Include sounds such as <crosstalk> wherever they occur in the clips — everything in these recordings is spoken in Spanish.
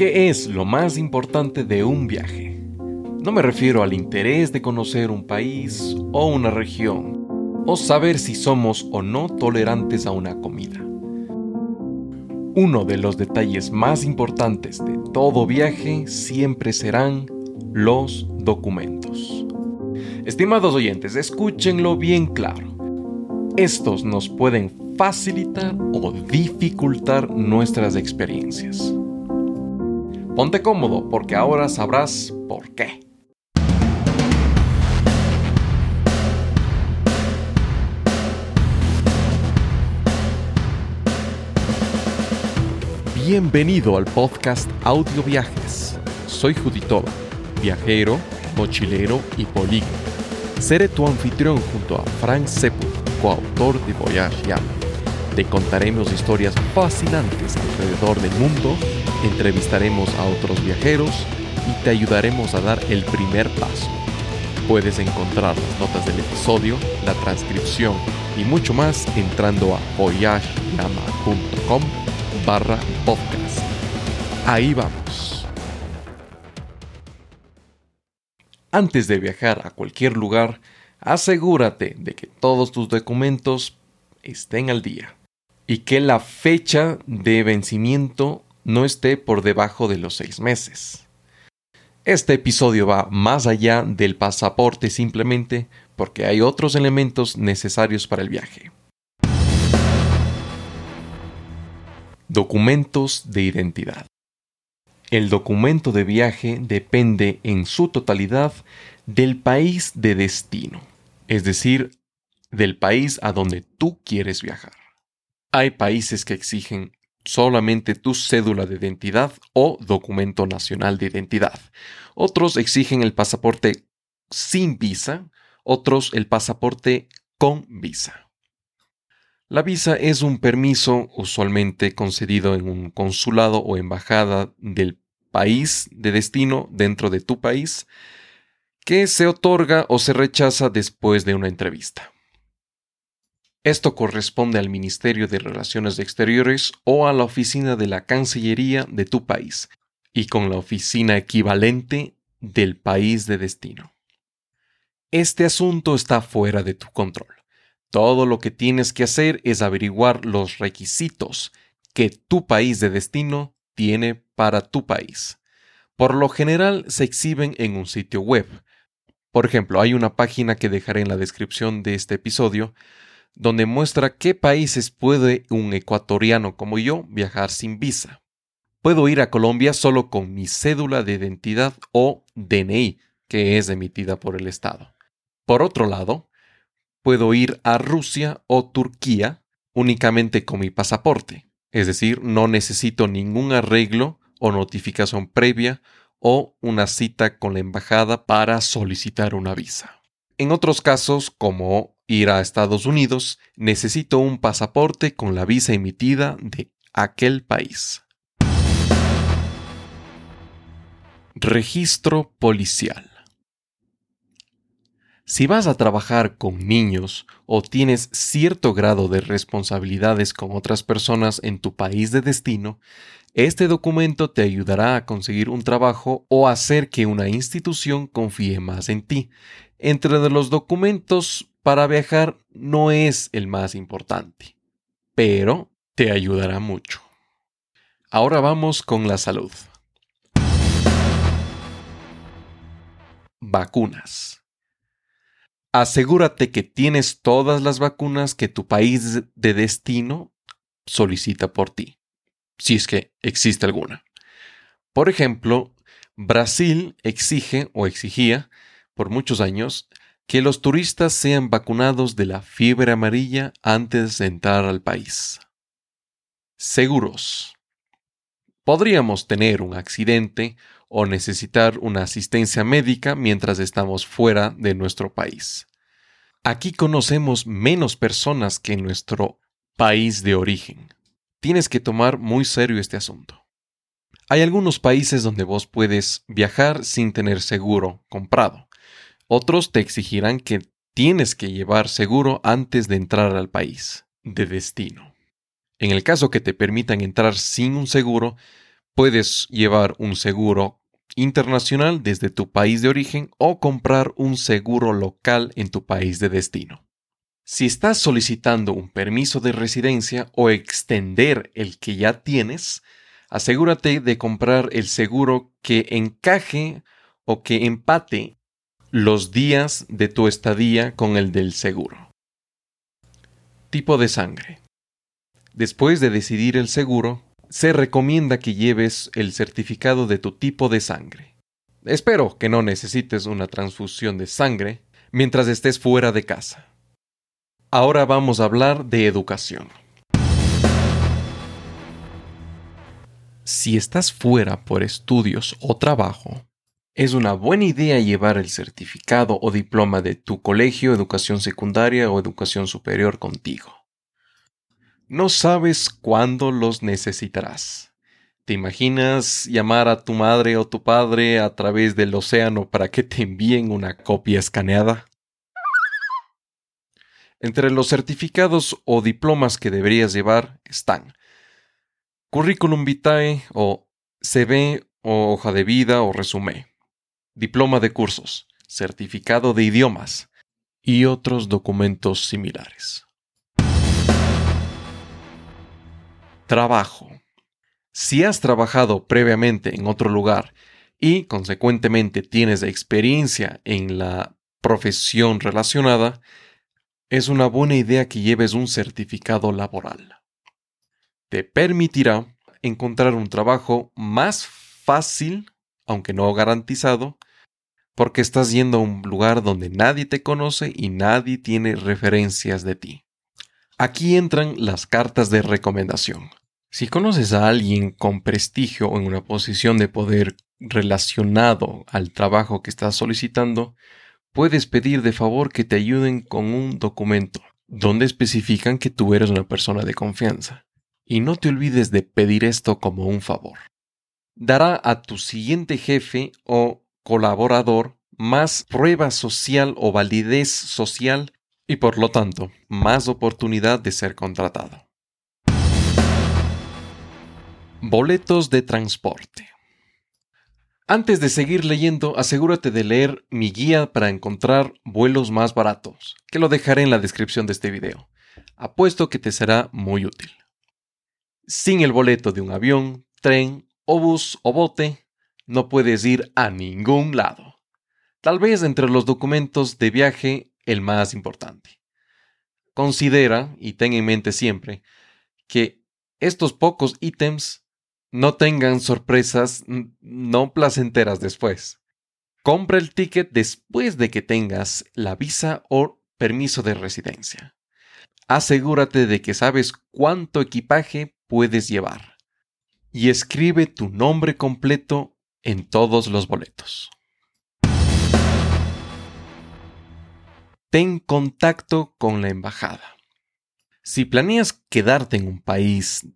¿Qué es lo más importante de un viaje? No me refiero al interés de conocer un país o una región, o saber si somos o no tolerantes a una comida. Uno de los detalles más importantes de todo viaje siempre serán los documentos. Estimados oyentes, escúchenlo bien claro. Estos nos pueden facilitar o dificultar nuestras experiencias. Ponte cómodo porque ahora sabrás por qué. Bienvenido al podcast Audio Viajes. Soy Juditoba, viajero, mochilero y polígono. Seré tu anfitrión junto a Frank Sepul, coautor de Voyage Yama. Te contaremos historias fascinantes alrededor del mundo, entrevistaremos a otros viajeros y te ayudaremos a dar el primer paso. Puedes encontrar las notas del episodio, la transcripción y mucho más entrando a voyageyama.com barra podcast. Ahí vamos. Antes de viajar a cualquier lugar, asegúrate de que todos tus documentos estén al día y que la fecha de vencimiento no esté por debajo de los seis meses. Este episodio va más allá del pasaporte simplemente porque hay otros elementos necesarios para el viaje. Documentos de identidad. El documento de viaje depende en su totalidad del país de destino es decir, del país a donde tú quieres viajar. Hay países que exigen solamente tu cédula de identidad o documento nacional de identidad. Otros exigen el pasaporte sin visa, otros el pasaporte con visa. La visa es un permiso usualmente concedido en un consulado o embajada del país de destino dentro de tu país que se otorga o se rechaza después de una entrevista. Esto corresponde al Ministerio de Relaciones Exteriores o a la oficina de la Cancillería de tu país, y con la oficina equivalente del país de destino. Este asunto está fuera de tu control. Todo lo que tienes que hacer es averiguar los requisitos que tu país de destino tiene para tu país. Por lo general se exhiben en un sitio web, por ejemplo, hay una página que dejaré en la descripción de este episodio donde muestra qué países puede un ecuatoriano como yo viajar sin visa. Puedo ir a Colombia solo con mi cédula de identidad o DNI, que es emitida por el Estado. Por otro lado, puedo ir a Rusia o Turquía únicamente con mi pasaporte, es decir, no necesito ningún arreglo o notificación previa o una cita con la embajada para solicitar una visa. En otros casos, como ir a Estados Unidos, necesito un pasaporte con la visa emitida de aquel país. Registro policial. Si vas a trabajar con niños o tienes cierto grado de responsabilidades con otras personas en tu país de destino, este documento te ayudará a conseguir un trabajo o hacer que una institución confíe más en ti. Entre los documentos para viajar no es el más importante, pero te ayudará mucho. Ahora vamos con la salud. Vacunas. Asegúrate que tienes todas las vacunas que tu país de destino solicita por ti si es que existe alguna. Por ejemplo, Brasil exige o exigía por muchos años que los turistas sean vacunados de la fiebre amarilla antes de entrar al país. Seguros. Podríamos tener un accidente o necesitar una asistencia médica mientras estamos fuera de nuestro país. Aquí conocemos menos personas que en nuestro país de origen tienes que tomar muy serio este asunto. Hay algunos países donde vos puedes viajar sin tener seguro comprado. Otros te exigirán que tienes que llevar seguro antes de entrar al país de destino. En el caso que te permitan entrar sin un seguro, Puedes llevar un seguro internacional desde tu país de origen o comprar un seguro local en tu país de destino. Si estás solicitando un permiso de residencia o extender el que ya tienes, asegúrate de comprar el seguro que encaje o que empate los días de tu estadía con el del seguro. Tipo de sangre. Después de decidir el seguro, se recomienda que lleves el certificado de tu tipo de sangre. Espero que no necesites una transfusión de sangre mientras estés fuera de casa. Ahora vamos a hablar de educación. Si estás fuera por estudios o trabajo, es una buena idea llevar el certificado o diploma de tu colegio, educación secundaria o educación superior contigo. No sabes cuándo los necesitarás. ¿Te imaginas llamar a tu madre o tu padre a través del océano para que te envíen una copia escaneada? Entre los certificados o diplomas que deberías llevar están Curriculum vitae o CV o hoja de vida o resumen, diploma de cursos, certificado de idiomas y otros documentos similares. Trabajo. Si has trabajado previamente en otro lugar y consecuentemente tienes experiencia en la profesión relacionada, es una buena idea que lleves un certificado laboral. Te permitirá encontrar un trabajo más fácil, aunque no garantizado, porque estás yendo a un lugar donde nadie te conoce y nadie tiene referencias de ti. Aquí entran las cartas de recomendación. Si conoces a alguien con prestigio en una posición de poder relacionado al trabajo que estás solicitando, puedes pedir de favor que te ayuden con un documento donde especifican que tú eres una persona de confianza. Y no te olvides de pedir esto como un favor. Dará a tu siguiente jefe o colaborador más prueba social o validez social y por lo tanto más oportunidad de ser contratado. Boletos de transporte. Antes de seguir leyendo, asegúrate de leer mi guía para encontrar vuelos más baratos, que lo dejaré en la descripción de este video. Apuesto que te será muy útil. Sin el boleto de un avión, tren o bus o bote, no puedes ir a ningún lado. Tal vez entre los documentos de viaje el más importante. Considera, y ten en mente siempre, que estos pocos ítems no tengan sorpresas no placenteras después. Compra el ticket después de que tengas la visa o permiso de residencia. Asegúrate de que sabes cuánto equipaje puedes llevar. Y escribe tu nombre completo en todos los boletos. Ten contacto con la embajada. Si planeas quedarte en un país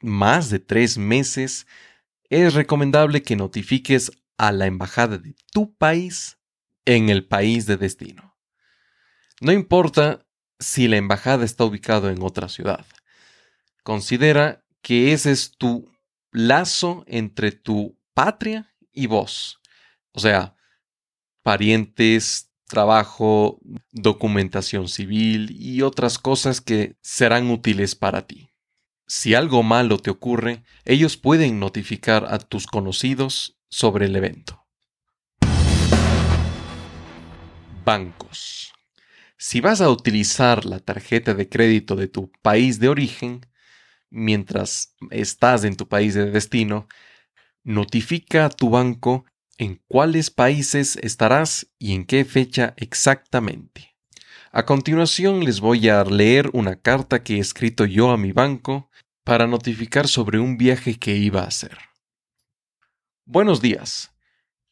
más de tres meses, es recomendable que notifiques a la embajada de tu país en el país de destino. No importa si la embajada está ubicada en otra ciudad. Considera que ese es tu lazo entre tu patria y vos. O sea, parientes, trabajo, documentación civil y otras cosas que serán útiles para ti. Si algo malo te ocurre, ellos pueden notificar a tus conocidos sobre el evento. Bancos. Si vas a utilizar la tarjeta de crédito de tu país de origen, mientras estás en tu país de destino, notifica a tu banco en cuáles países estarás y en qué fecha exactamente. A continuación les voy a leer una carta que he escrito yo a mi banco para notificar sobre un viaje que iba a hacer. Buenos días.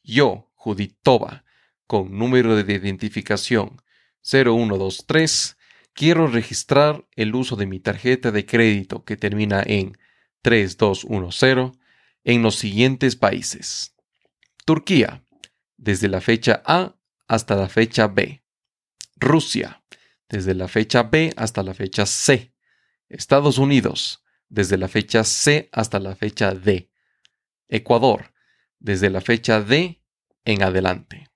Yo, Juditova, con número de identificación 0123, quiero registrar el uso de mi tarjeta de crédito que termina en 3210 en los siguientes países. Turquía, desde la fecha A hasta la fecha B. Rusia, desde la fecha B hasta la fecha C. Estados Unidos, desde la fecha C hasta la fecha D. Ecuador, desde la fecha de en adelante.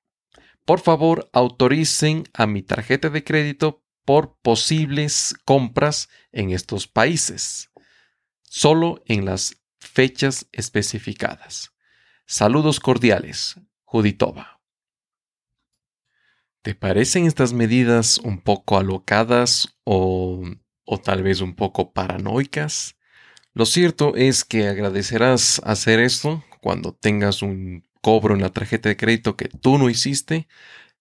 Por favor, autoricen a mi tarjeta de crédito por posibles compras en estos países, solo en las fechas especificadas. Saludos cordiales, Juditova. ¿Te parecen estas medidas un poco alocadas o, o tal vez un poco paranoicas? Lo cierto es que agradecerás hacer esto cuando tengas un cobro en la tarjeta de crédito que tú no hiciste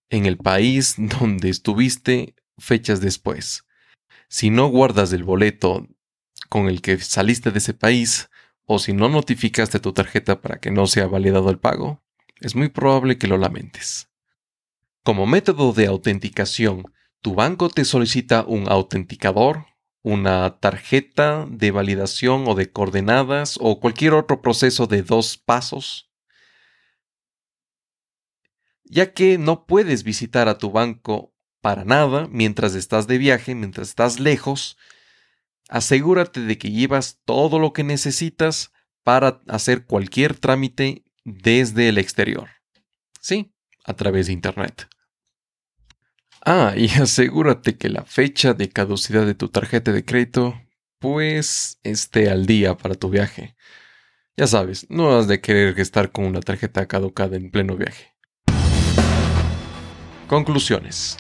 en el país <laughs> donde estuviste fechas después. Si no guardas el boleto con el que saliste de ese país, o si no notificaste tu tarjeta para que no sea validado el pago, es muy probable que lo lamentes. Como método de autenticación, tu banco te solicita un autenticador, una tarjeta de validación o de coordenadas o cualquier otro proceso de dos pasos, ya que no puedes visitar a tu banco para nada mientras estás de viaje, mientras estás lejos, asegúrate de que llevas todo lo que necesitas para hacer cualquier trámite desde el exterior. Sí, a través de Internet. Ah, y <laughs> asegúrate que la fecha de caducidad de tu tarjeta de crédito pues esté al día para tu viaje. Ya sabes, no has de querer estar con una tarjeta caducada en pleno viaje. Conclusiones.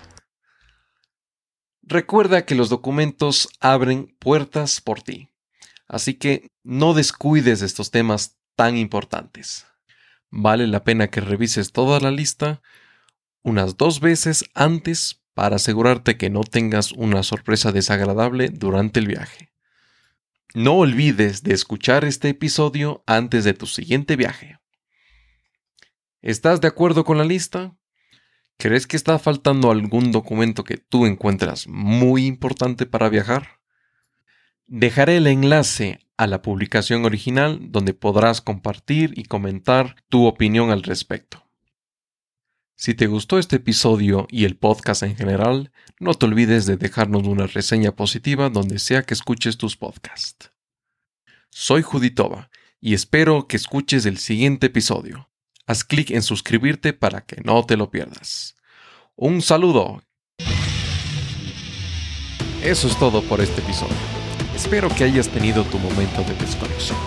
Recuerda que los documentos abren puertas por ti, así que no descuides estos temas tan importantes. Vale la pena que revises toda la lista unas dos veces antes para asegurarte que no tengas una sorpresa desagradable durante el viaje. No olvides de escuchar este episodio antes de tu siguiente viaje. ¿Estás de acuerdo con la lista? ¿Crees que está faltando algún documento que tú encuentras muy importante para viajar? Dejaré el enlace a la publicación original donde podrás compartir y comentar tu opinión al respecto. Si te gustó este episodio y el podcast en general, no te olvides de dejarnos una reseña positiva donde sea que escuches tus podcasts. Soy Juditova y espero que escuches el siguiente episodio. Haz clic en suscribirte para que no te lo pierdas. Un saludo. Eso es todo por este episodio. Espero que hayas tenido tu momento de desconexión.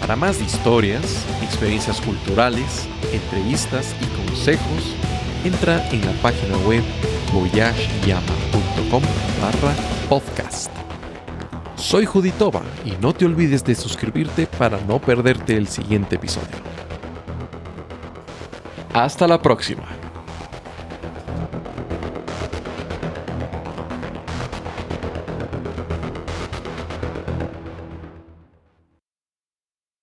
Para más historias, experiencias culturales, entrevistas y consejos, entra en la página web voyageyama.com barra podcast. Soy Juditova y no te olvides de suscribirte para no perderte el siguiente episodio. Hasta la próxima.